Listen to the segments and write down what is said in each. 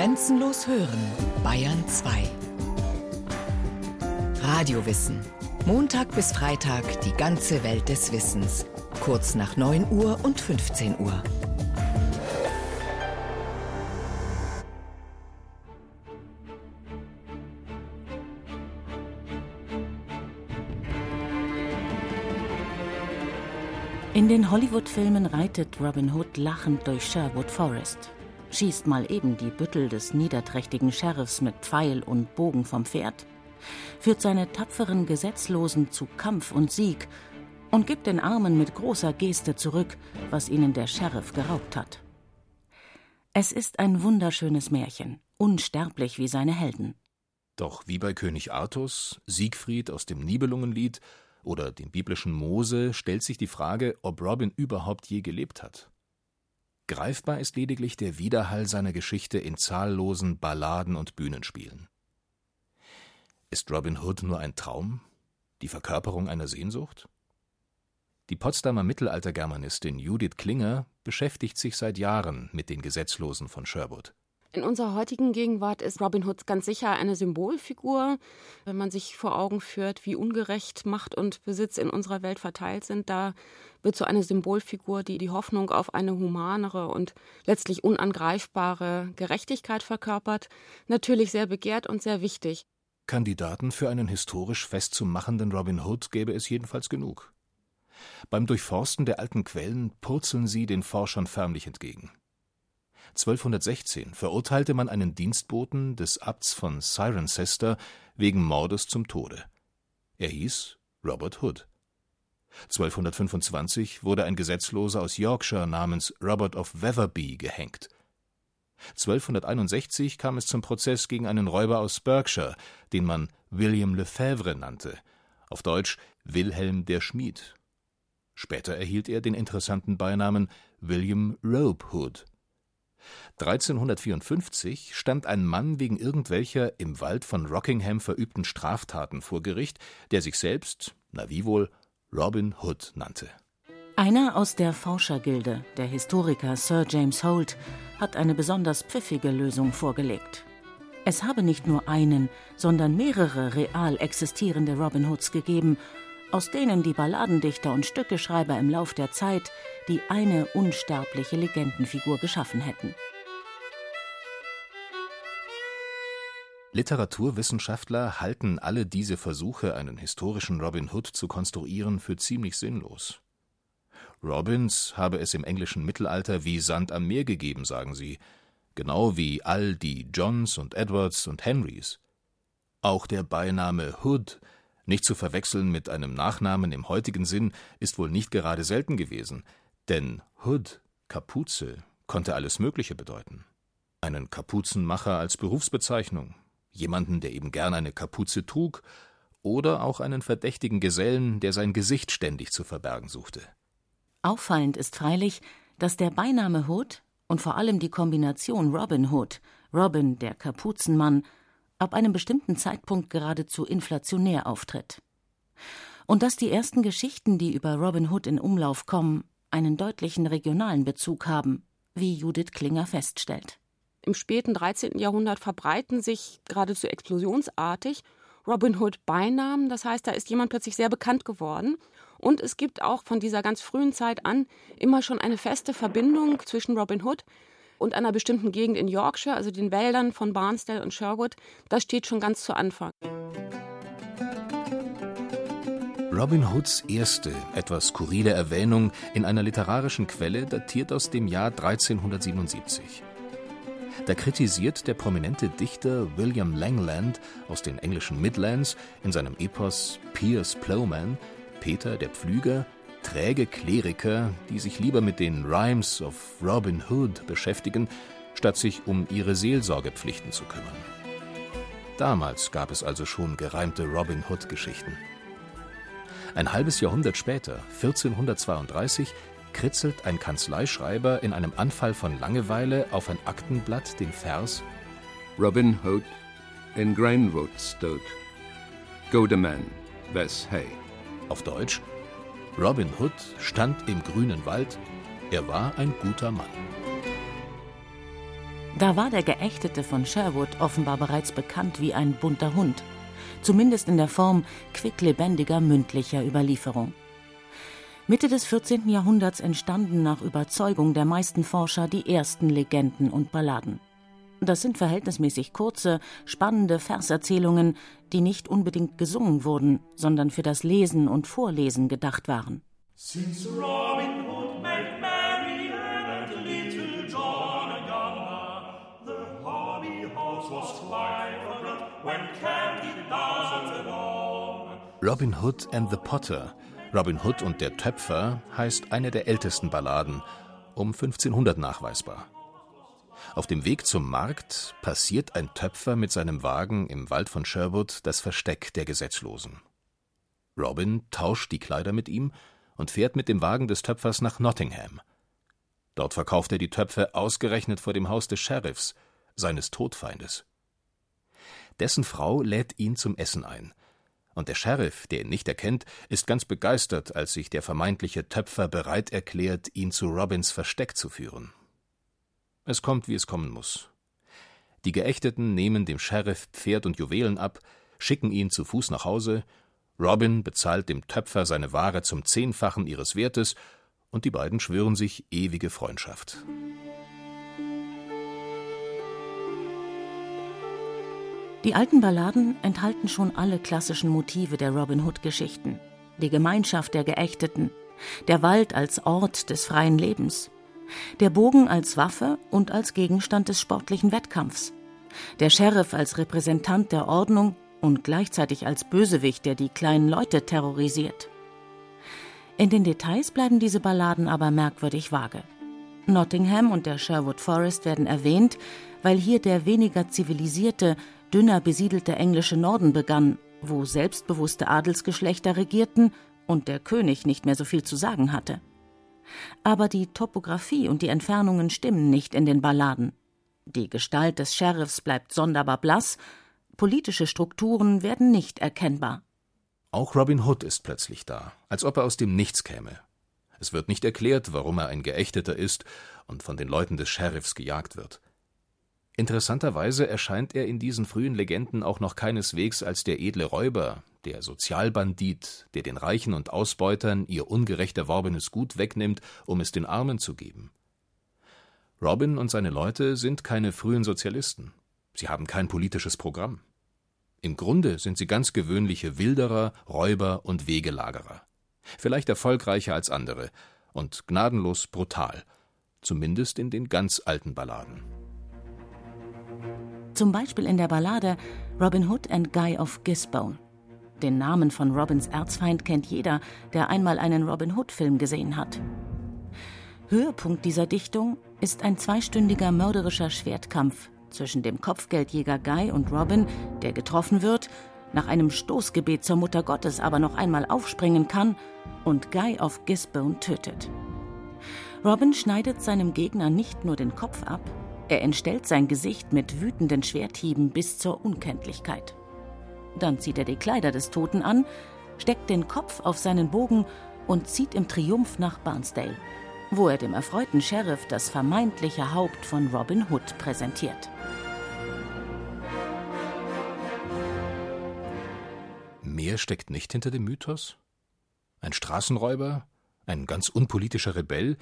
Grenzenlos hören, Bayern 2. Radiowissen. Montag bis Freitag die ganze Welt des Wissens. Kurz nach 9 Uhr und 15 Uhr. In den Hollywood-Filmen reitet Robin Hood lachend durch Sherwood Forest, schießt mal eben die Büttel des niederträchtigen Sheriffs mit Pfeil und Bogen vom Pferd, führt seine tapferen Gesetzlosen zu Kampf und Sieg und gibt den Armen mit großer Geste zurück, was ihnen der Sheriff geraubt hat. Es ist ein wunderschönes Märchen, unsterblich wie seine Helden. Doch wie bei König Artus, Siegfried aus dem Nibelungenlied oder dem biblischen Mose stellt sich die Frage, ob Robin überhaupt je gelebt hat. Greifbar ist lediglich der Widerhall seiner Geschichte in zahllosen Balladen und Bühnenspielen. Ist Robin Hood nur ein Traum? Die Verkörperung einer Sehnsucht? Die Potsdamer Mittelaltergermanistin Judith Klinger beschäftigt sich seit Jahren mit den Gesetzlosen von Sherwood. In unserer heutigen Gegenwart ist Robin Hood ganz sicher eine Symbolfigur. Wenn man sich vor Augen führt, wie ungerecht Macht und Besitz in unserer Welt verteilt sind, da wird so eine Symbolfigur, die die Hoffnung auf eine humanere und letztlich unangreifbare Gerechtigkeit verkörpert, natürlich sehr begehrt und sehr wichtig. Kandidaten für einen historisch festzumachenden Robin Hood gäbe es jedenfalls genug. Beim Durchforsten der alten Quellen purzeln sie den Forschern förmlich entgegen. 1216 verurteilte man einen Dienstboten des Abts von Cirencester wegen Mordes zum Tode. Er hieß Robert Hood. 1225 wurde ein Gesetzloser aus Yorkshire namens Robert of Wetherby gehängt. 1261 kam es zum Prozess gegen einen Räuber aus Berkshire, den man William Lefebvre nannte, auf Deutsch Wilhelm der Schmied. Später erhielt er den interessanten Beinamen William Robe Hood. 1354 stand ein Mann wegen irgendwelcher im Wald von Rockingham verübten Straftaten vor Gericht, der sich selbst, na wie wohl, Robin Hood nannte. Einer aus der Forschergilde, der Historiker Sir James Holt, hat eine besonders pfiffige Lösung vorgelegt. Es habe nicht nur einen, sondern mehrere real existierende Robin Hoods gegeben, aus denen die Balladendichter und Stückeschreiber im Lauf der Zeit die eine unsterbliche Legendenfigur geschaffen hätten. Literaturwissenschaftler halten alle diese Versuche, einen historischen Robin Hood zu konstruieren, für ziemlich sinnlos. Robins habe es im englischen Mittelalter wie Sand am Meer gegeben, sagen sie, genau wie all die Johns und Edwards und Henrys. Auch der Beiname Hood nicht zu verwechseln mit einem Nachnamen im heutigen Sinn, ist wohl nicht gerade selten gewesen, denn Hood, Kapuze, konnte alles Mögliche bedeuten. Einen Kapuzenmacher als Berufsbezeichnung, jemanden, der eben gern eine Kapuze trug, oder auch einen verdächtigen Gesellen, der sein Gesicht ständig zu verbergen suchte. Auffallend ist freilich, dass der Beiname Hood und vor allem die Kombination Robin Hood, Robin der Kapuzenmann, ab einem bestimmten Zeitpunkt geradezu inflationär auftritt. Und dass die ersten Geschichten, die über Robin Hood in Umlauf kommen, einen deutlichen regionalen Bezug haben, wie Judith Klinger feststellt. Im späten 13. Jahrhundert verbreiten sich geradezu explosionsartig Robin Hood Beinamen. Das heißt, da ist jemand plötzlich sehr bekannt geworden. Und es gibt auch von dieser ganz frühen Zeit an immer schon eine feste Verbindung zwischen Robin Hood und einer bestimmten Gegend in Yorkshire, also den Wäldern von Barnstable und Sherwood, das steht schon ganz zu Anfang. Robin Hoods erste, etwas skurrile Erwähnung in einer literarischen Quelle datiert aus dem Jahr 1377. Da kritisiert der prominente Dichter William Langland aus den englischen Midlands in seinem Epos Piers Plowman Peter der Pflüger träge Kleriker, die sich lieber mit den Rhymes of Robin Hood beschäftigen, statt sich um ihre Seelsorgepflichten zu kümmern. Damals gab es also schon gereimte Robin Hood-Geschichten. Ein halbes Jahrhundert später, 1432, kritzelt ein Kanzleischreiber in einem Anfall von Langeweile auf ein Aktenblatt den Vers Robin Hood in Grainwood stood. The man, Wes Hay. Auf Deutsch Robin Hood stand im grünen Wald, er war ein guter Mann. Da war der Geächtete von Sherwood offenbar bereits bekannt wie ein bunter Hund, zumindest in der Form quicklebendiger mündlicher Überlieferung. Mitte des 14. Jahrhunderts entstanden nach Überzeugung der meisten Forscher die ersten Legenden und Balladen. Das sind verhältnismäßig kurze, spannende Verserzählungen, die nicht unbedingt gesungen wurden, sondern für das Lesen und Vorlesen gedacht waren. Since Robin Hood made merry and little John a younger, the hobby horse was forgot when danced along. Robin Hood and the Potter, Robin Hood und der Töpfer, heißt eine der ältesten Balladen, um 1500 nachweisbar. Auf dem Weg zum Markt passiert ein Töpfer mit seinem Wagen im Wald von Sherwood das Versteck der Gesetzlosen. Robin tauscht die Kleider mit ihm und fährt mit dem Wagen des Töpfers nach Nottingham. Dort verkauft er die Töpfe ausgerechnet vor dem Haus des Sheriffs, seines Todfeindes. Dessen Frau lädt ihn zum Essen ein. Und der Sheriff, der ihn nicht erkennt, ist ganz begeistert, als sich der vermeintliche Töpfer bereit erklärt, ihn zu Robins Versteck zu führen. Es kommt, wie es kommen muss. Die Geächteten nehmen dem Sheriff Pferd und Juwelen ab, schicken ihn zu Fuß nach Hause, Robin bezahlt dem Töpfer seine Ware zum Zehnfachen ihres Wertes, und die beiden schwören sich ewige Freundschaft. Die alten Balladen enthalten schon alle klassischen Motive der Robin Hood-Geschichten. Die Gemeinschaft der Geächteten, der Wald als Ort des freien Lebens, der Bogen als Waffe und als Gegenstand des sportlichen Wettkampfs, der Sheriff als Repräsentant der Ordnung und gleichzeitig als Bösewicht, der die kleinen Leute terrorisiert. In den Details bleiben diese Balladen aber merkwürdig vage. Nottingham und der Sherwood Forest werden erwähnt, weil hier der weniger zivilisierte, dünner besiedelte englische Norden begann, wo selbstbewusste Adelsgeschlechter regierten und der König nicht mehr so viel zu sagen hatte aber die Topographie und die Entfernungen stimmen nicht in den Balladen. Die Gestalt des Sheriffs bleibt sonderbar blass, politische Strukturen werden nicht erkennbar. Auch Robin Hood ist plötzlich da, als ob er aus dem Nichts käme. Es wird nicht erklärt, warum er ein Geächteter ist und von den Leuten des Sheriffs gejagt wird. Interessanterweise erscheint er in diesen frühen Legenden auch noch keineswegs als der edle Räuber, der Sozialbandit, der den Reichen und Ausbeutern ihr ungerecht erworbenes Gut wegnimmt, um es den Armen zu geben. Robin und seine Leute sind keine frühen Sozialisten. Sie haben kein politisches Programm. Im Grunde sind sie ganz gewöhnliche Wilderer, Räuber und Wegelagerer. Vielleicht erfolgreicher als andere und gnadenlos brutal, zumindest in den ganz alten Balladen. Zum Beispiel in der Ballade Robin Hood and Guy of Gisbone. Den Namen von Robins Erzfeind kennt jeder, der einmal einen Robin Hood-Film gesehen hat. Höhepunkt dieser Dichtung ist ein zweistündiger mörderischer Schwertkampf zwischen dem Kopfgeldjäger Guy und Robin, der getroffen wird, nach einem Stoßgebet zur Mutter Gottes aber noch einmal aufspringen kann und Guy of Gisbone tötet. Robin schneidet seinem Gegner nicht nur den Kopf ab, er entstellt sein Gesicht mit wütenden Schwerthieben bis zur Unkenntlichkeit. Dann zieht er die Kleider des Toten an, steckt den Kopf auf seinen Bogen und zieht im Triumph nach Barnsdale, wo er dem erfreuten Sheriff das vermeintliche Haupt von Robin Hood präsentiert. Mehr steckt nicht hinter dem Mythos? Ein Straßenräuber? Ein ganz unpolitischer Rebell?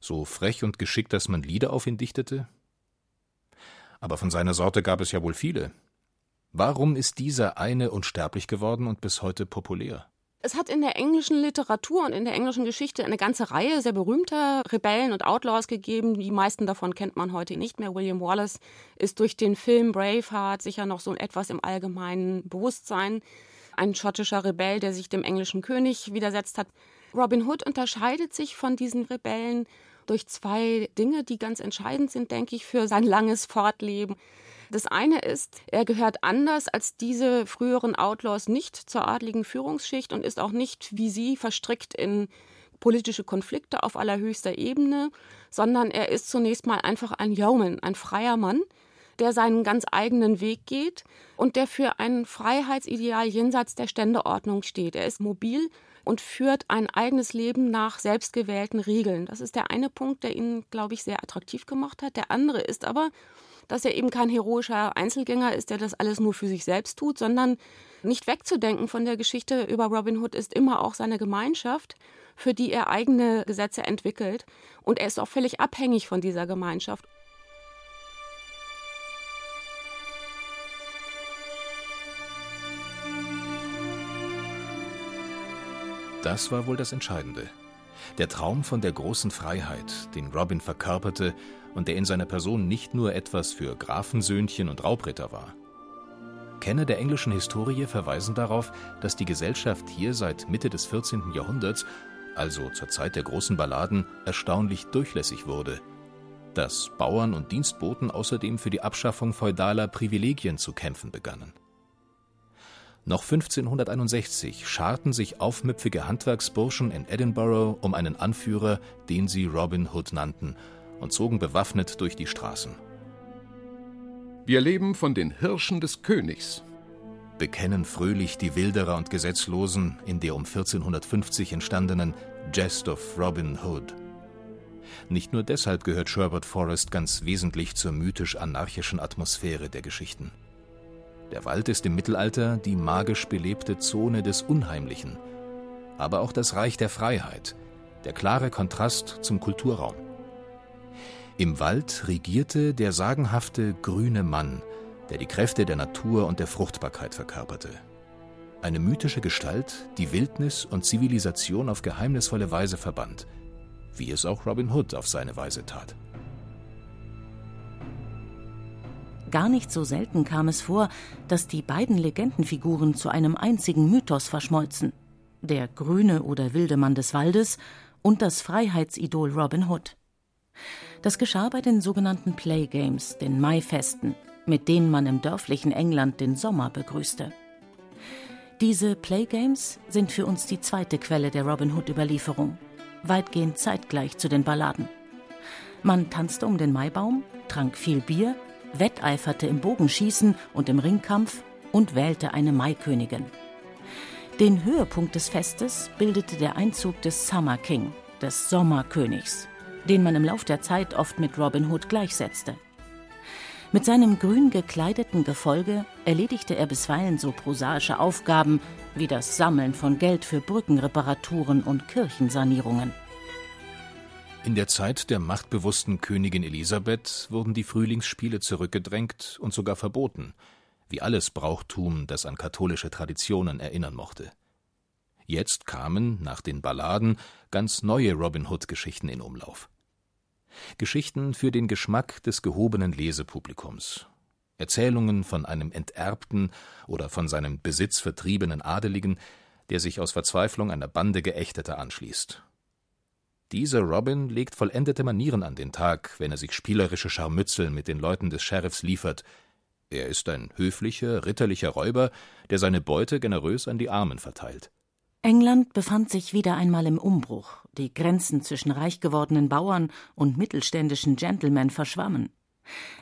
So frech und geschickt, dass man Lieder auf ihn dichtete? Aber von seiner Sorte gab es ja wohl viele. Warum ist dieser eine unsterblich geworden und bis heute populär? Es hat in der englischen Literatur und in der englischen Geschichte eine ganze Reihe sehr berühmter Rebellen und Outlaws gegeben. Die meisten davon kennt man heute nicht mehr. William Wallace ist durch den Film Braveheart sicher noch so etwas im allgemeinen Bewusstsein. Ein schottischer Rebell, der sich dem englischen König widersetzt hat. Robin Hood unterscheidet sich von diesen Rebellen durch zwei Dinge, die ganz entscheidend sind, denke ich, für sein langes Fortleben. Das eine ist, er gehört anders als diese früheren Outlaws nicht zur adligen Führungsschicht und ist auch nicht wie sie verstrickt in politische Konflikte auf allerhöchster Ebene, sondern er ist zunächst mal einfach ein Yeoman, ein freier Mann, der seinen ganz eigenen Weg geht und der für ein Freiheitsideal jenseits der Ständeordnung steht. Er ist mobil und führt ein eigenes Leben nach selbstgewählten Regeln. Das ist der eine Punkt, der ihn, glaube ich, sehr attraktiv gemacht hat. Der andere ist aber, dass er eben kein heroischer Einzelgänger ist, der das alles nur für sich selbst tut, sondern nicht wegzudenken von der Geschichte über Robin Hood ist immer auch seine Gemeinschaft, für die er eigene Gesetze entwickelt. Und er ist auch völlig abhängig von dieser Gemeinschaft. Das war wohl das Entscheidende. Der Traum von der großen Freiheit, den Robin verkörperte und der in seiner Person nicht nur etwas für Grafensöhnchen und Raubritter war. Kenner der englischen Historie verweisen darauf, dass die Gesellschaft hier seit Mitte des 14. Jahrhunderts, also zur Zeit der großen Balladen, erstaunlich durchlässig wurde. Dass Bauern und Dienstboten außerdem für die Abschaffung feudaler Privilegien zu kämpfen begannen. Noch 1561 scharten sich aufmüpfige Handwerksburschen in Edinburgh um einen Anführer, den sie Robin Hood nannten, und zogen bewaffnet durch die Straßen. Wir leben von den Hirschen des Königs, bekennen fröhlich die Wilderer und Gesetzlosen in der um 1450 entstandenen Jest of Robin Hood. Nicht nur deshalb gehört Sherwood Forest ganz wesentlich zur mythisch-anarchischen Atmosphäre der Geschichten. Der Wald ist im Mittelalter die magisch belebte Zone des Unheimlichen, aber auch das Reich der Freiheit, der klare Kontrast zum Kulturraum. Im Wald regierte der sagenhafte grüne Mann, der die Kräfte der Natur und der Fruchtbarkeit verkörperte. Eine mythische Gestalt, die Wildnis und Zivilisation auf geheimnisvolle Weise verband, wie es auch Robin Hood auf seine Weise tat. Gar nicht so selten kam es vor, dass die beiden Legendenfiguren zu einem einzigen Mythos verschmolzen. Der grüne oder wilde Mann des Waldes und das Freiheitsidol Robin Hood. Das geschah bei den sogenannten Playgames, den Maifesten, mit denen man im dörflichen England den Sommer begrüßte. Diese Playgames sind für uns die zweite Quelle der Robin Hood-Überlieferung, weitgehend zeitgleich zu den Balladen. Man tanzte um den Maibaum, trank viel Bier wetteiferte im Bogenschießen und im Ringkampf und wählte eine Maikönigin. Den Höhepunkt des Festes bildete der Einzug des Summer King, des Sommerkönigs, den man im Lauf der Zeit oft mit Robin Hood gleichsetzte. Mit seinem grün gekleideten Gefolge erledigte er bisweilen so prosaische Aufgaben wie das Sammeln von Geld für Brückenreparaturen und Kirchensanierungen. In der Zeit der machtbewussten Königin Elisabeth wurden die Frühlingsspiele zurückgedrängt und sogar verboten, wie alles Brauchtum, das an katholische Traditionen erinnern mochte. Jetzt kamen, nach den Balladen, ganz neue Robin Hood-Geschichten in Umlauf. Geschichten für den Geschmack des gehobenen Lesepublikums. Erzählungen von einem enterbten oder von seinem Besitz vertriebenen Adeligen, der sich aus Verzweiflung einer Bande Geächteter anschließt dieser Robin legt vollendete Manieren an den Tag, wenn er sich spielerische Scharmützel mit den Leuten des Sheriffs liefert. Er ist ein höflicher, ritterlicher Räuber, der seine Beute generös an die Armen verteilt. England befand sich wieder einmal im Umbruch. Die Grenzen zwischen reich gewordenen Bauern und mittelständischen Gentlemen verschwammen.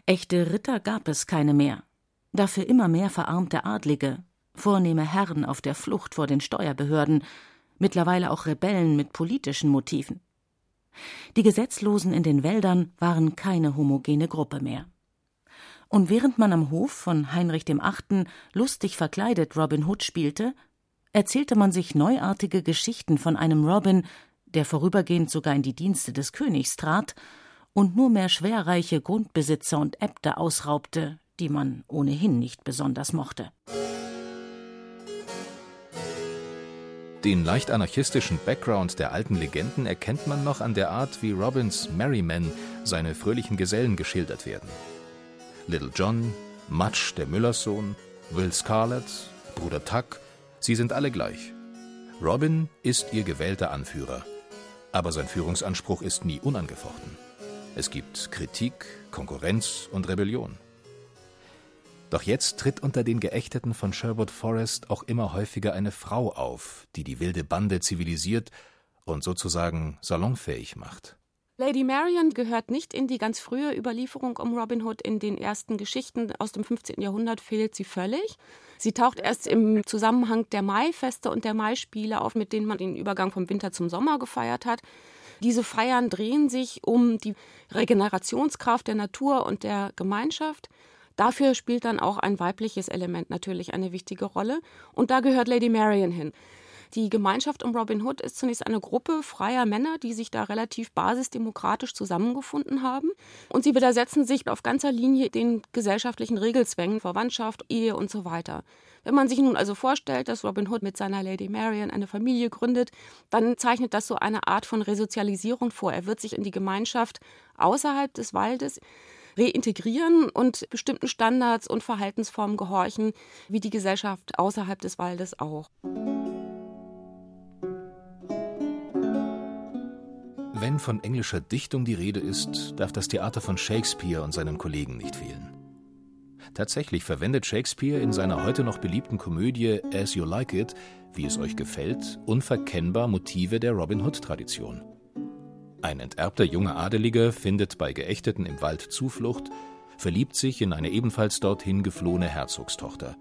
Echte Ritter gab es keine mehr. Dafür immer mehr verarmte Adlige, vornehme Herren auf der Flucht vor den Steuerbehörden, mittlerweile auch Rebellen mit politischen Motiven. Die Gesetzlosen in den Wäldern waren keine homogene Gruppe mehr. Und während man am Hof von Heinrich VIII. lustig verkleidet Robin Hood spielte, erzählte man sich neuartige Geschichten von einem Robin, der vorübergehend sogar in die Dienste des Königs trat und nur mehr schwerreiche Grundbesitzer und Äbte ausraubte, die man ohnehin nicht besonders mochte. Den leicht anarchistischen Background der alten Legenden erkennt man noch an der Art, wie Robins Merry Men, seine fröhlichen Gesellen, geschildert werden. Little John, Mudge, der Müllerssohn, Will Scarlett, Bruder Tuck, sie sind alle gleich. Robin ist ihr gewählter Anführer, aber sein Führungsanspruch ist nie unangefochten. Es gibt Kritik, Konkurrenz und Rebellion. Doch jetzt tritt unter den Geächteten von Sherwood Forest auch immer häufiger eine Frau auf, die die wilde Bande zivilisiert und sozusagen salonfähig macht. Lady Marion gehört nicht in die ganz frühe Überlieferung um Robin Hood. In den ersten Geschichten aus dem 15. Jahrhundert fehlt sie völlig. Sie taucht erst im Zusammenhang der Maifeste und der Maispiele auf, mit denen man den Übergang vom Winter zum Sommer gefeiert hat. Diese Feiern drehen sich um die Regenerationskraft der Natur und der Gemeinschaft. Dafür spielt dann auch ein weibliches Element natürlich eine wichtige Rolle. Und da gehört Lady Marian hin. Die Gemeinschaft um Robin Hood ist zunächst eine Gruppe freier Männer, die sich da relativ basisdemokratisch zusammengefunden haben. Und sie widersetzen sich auf ganzer Linie den gesellschaftlichen Regelzwängen, Verwandtschaft, Ehe und so weiter. Wenn man sich nun also vorstellt, dass Robin Hood mit seiner Lady Marian eine Familie gründet, dann zeichnet das so eine Art von Resozialisierung vor. Er wird sich in die Gemeinschaft außerhalb des Waldes reintegrieren und bestimmten Standards und Verhaltensformen gehorchen, wie die Gesellschaft außerhalb des Waldes auch. Wenn von englischer Dichtung die Rede ist, darf das Theater von Shakespeare und seinen Kollegen nicht fehlen. Tatsächlich verwendet Shakespeare in seiner heute noch beliebten Komödie As You Like It, wie es euch gefällt, unverkennbar Motive der Robin Hood-Tradition. Ein enterbter junger Adeliger findet bei Geächteten im Wald Zuflucht, verliebt sich in eine ebenfalls dorthin geflohene Herzogstochter,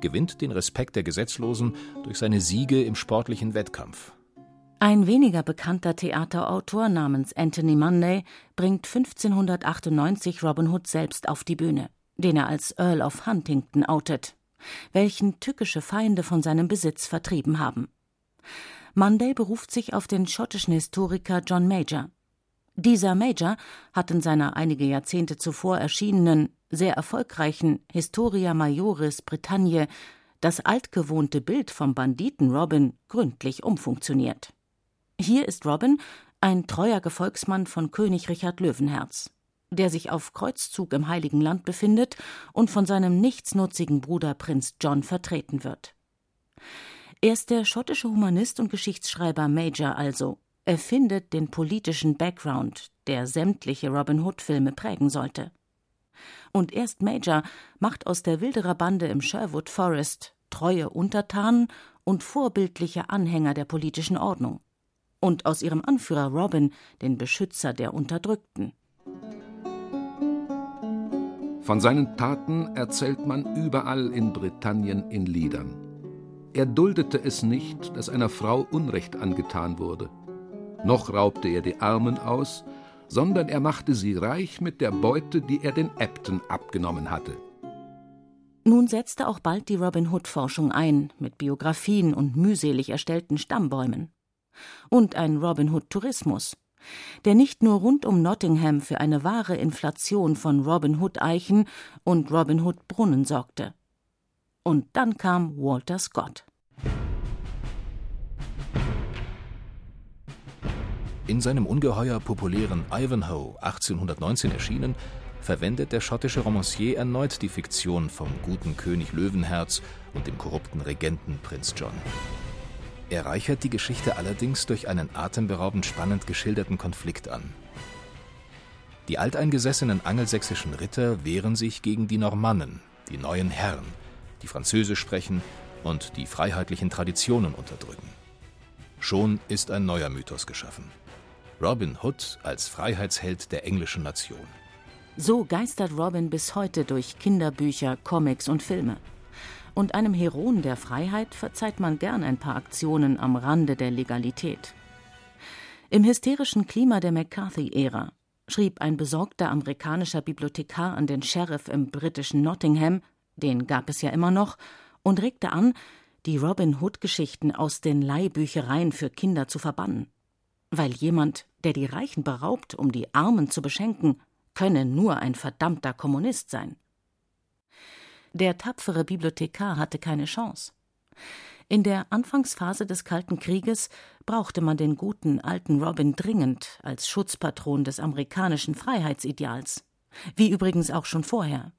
gewinnt den Respekt der Gesetzlosen durch seine Siege im sportlichen Wettkampf ein weniger bekannter Theaterautor namens Anthony Munday bringt 1598 Robin Hood selbst auf die Bühne, den er als Earl of Huntington outet, welchen tückische Feinde von seinem Besitz vertrieben haben. Munday beruft sich auf den schottischen Historiker John Major. Dieser Major hat in seiner einige Jahrzehnte zuvor erschienenen, sehr erfolgreichen Historia Majoris Bretagne das altgewohnte Bild vom Banditen Robin gründlich umfunktioniert. Hier ist Robin ein treuer Gefolgsmann von König Richard Löwenherz, der sich auf Kreuzzug im Heiligen Land befindet und von seinem nichtsnutzigen Bruder Prinz John vertreten wird. Er ist der schottische Humanist und Geschichtsschreiber Major also. Er findet den politischen Background, der sämtliche Robin Hood-Filme prägen sollte. Und erst Major macht aus der Wildererbande im Sherwood Forest treue Untertanen und vorbildliche Anhänger der politischen Ordnung und aus ihrem Anführer Robin den Beschützer der Unterdrückten. Von seinen Taten erzählt man überall in Britannien in Liedern. Er duldete es nicht, dass einer Frau Unrecht angetan wurde. Noch raubte er die Armen aus, sondern er machte sie reich mit der Beute, die er den Äbten abgenommen hatte. Nun setzte auch bald die Robin Hood-Forschung ein, mit Biografien und mühselig erstellten Stammbäumen und ein Robin Hood Tourismus, der nicht nur rund um Nottingham für eine wahre Inflation von Robin Hood Eichen und Robin Hood Brunnen sorgte. Und dann kam Walter Scott. In seinem ungeheuer populären Ivanhoe 1819 erschienen, verwendet der schottische Romancier erneut die Fiktion vom guten König Löwenherz und dem korrupten Regenten Prinz John. Er reichert die Geschichte allerdings durch einen atemberaubend spannend geschilderten Konflikt an. Die alteingesessenen angelsächsischen Ritter wehren sich gegen die Normannen, die neuen Herren, die Französisch sprechen und die freiheitlichen Traditionen unterdrücken. Schon ist ein neuer Mythos geschaffen. Robin Hood als Freiheitsheld der englischen Nation. So geistert Robin bis heute durch Kinderbücher, Comics und Filme und einem Heroen der Freiheit verzeiht man gern ein paar Aktionen am Rande der Legalität. Im hysterischen Klima der McCarthy-Ära schrieb ein besorgter amerikanischer Bibliothekar an den Sheriff im britischen Nottingham, den gab es ja immer noch, und regte an, die Robin Hood-Geschichten aus den Leihbüchereien für Kinder zu verbannen. Weil jemand, der die Reichen beraubt, um die Armen zu beschenken, könne nur ein verdammter Kommunist sein. Der tapfere Bibliothekar hatte keine Chance. In der Anfangsphase des Kalten Krieges brauchte man den guten alten Robin dringend als Schutzpatron des amerikanischen Freiheitsideals, wie übrigens auch schon vorher.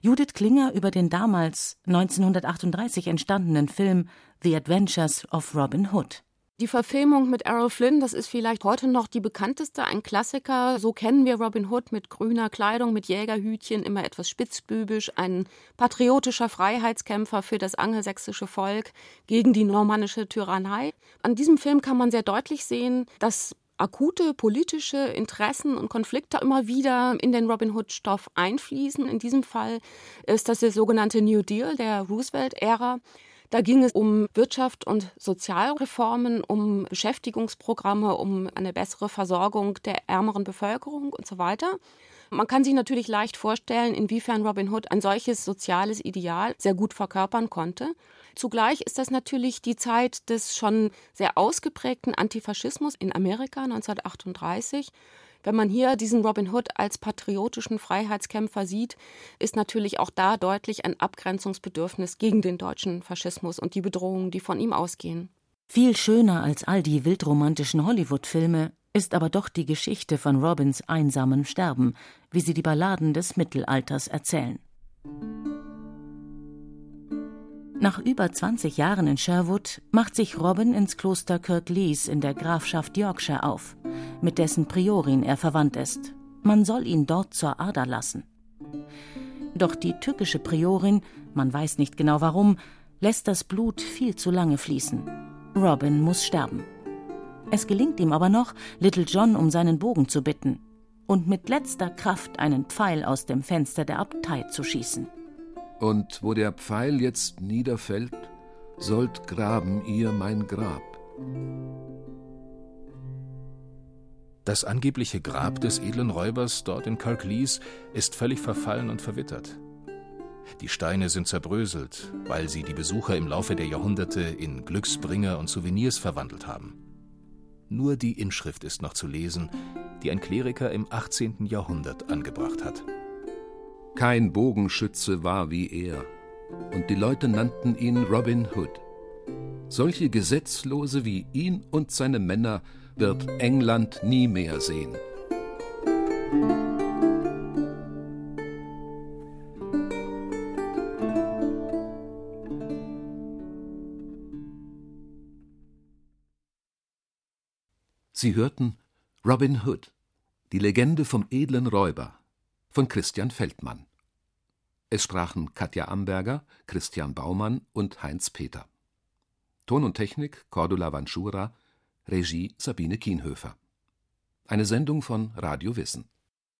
Judith Klinger über den damals 1938 entstandenen Film The Adventures of Robin Hood. Die Verfilmung mit Errol Flynn, das ist vielleicht heute noch die bekannteste, ein Klassiker. So kennen wir Robin Hood mit grüner Kleidung, mit Jägerhütchen, immer etwas spitzbübisch, ein patriotischer Freiheitskämpfer für das angelsächsische Volk gegen die normannische Tyrannei. An diesem Film kann man sehr deutlich sehen, dass akute politische Interessen und Konflikte immer wieder in den Robin Hood-Stoff einfließen. In diesem Fall ist das der sogenannte New Deal der Roosevelt-Ära Da ging es um Wirtschaft und Sozialreformen, um Beschäftigungsprogramme, um eine bessere Versorgung der ärmeren Bevölkerung und so weiter. Man kann sich natürlich leicht vorstellen, inwiefern Robin Hood ein solches soziales Ideal sehr gut verkörpern konnte. Zugleich ist das natürlich die Zeit des schon sehr ausgeprägten Antifaschismus in Amerika 1938. Wenn man hier diesen Robin Hood als patriotischen Freiheitskämpfer sieht, ist natürlich auch da deutlich ein Abgrenzungsbedürfnis gegen den deutschen Faschismus und die Bedrohungen, die von ihm ausgehen. Viel schöner als all die wildromantischen Hollywood-Filme ist aber doch die Geschichte von Robins einsamem Sterben, wie sie die Balladen des Mittelalters erzählen. Nach über 20 Jahren in Sherwood macht sich Robin ins Kloster Kirklees in der Grafschaft Yorkshire auf, mit dessen Priorin er verwandt ist. Man soll ihn dort zur Ader lassen. Doch die tückische Priorin, man weiß nicht genau warum, lässt das Blut viel zu lange fließen. Robin muss sterben. Es gelingt ihm aber noch, Little John um seinen Bogen zu bitten und mit letzter Kraft einen Pfeil aus dem Fenster der Abtei zu schießen. Und wo der Pfeil jetzt niederfällt, sollt graben ihr mein Grab. Das angebliche Grab des edlen Räubers dort in Kirklees ist völlig verfallen und verwittert. Die Steine sind zerbröselt, weil sie die Besucher im Laufe der Jahrhunderte in Glücksbringer und Souvenirs verwandelt haben. Nur die Inschrift ist noch zu lesen, die ein Kleriker im 18. Jahrhundert angebracht hat. Kein Bogenschütze war wie er, und die Leute nannten ihn Robin Hood. Solche Gesetzlose wie ihn und seine Männer wird England nie mehr sehen. Sie hörten Robin Hood, die Legende vom edlen Räuber von Christian Feldmann. Es sprachen Katja Amberger, Christian Baumann und Heinz Peter. Ton und Technik Cordula Vanschura, Regie Sabine Kienhöfer. Eine Sendung von Radio Wissen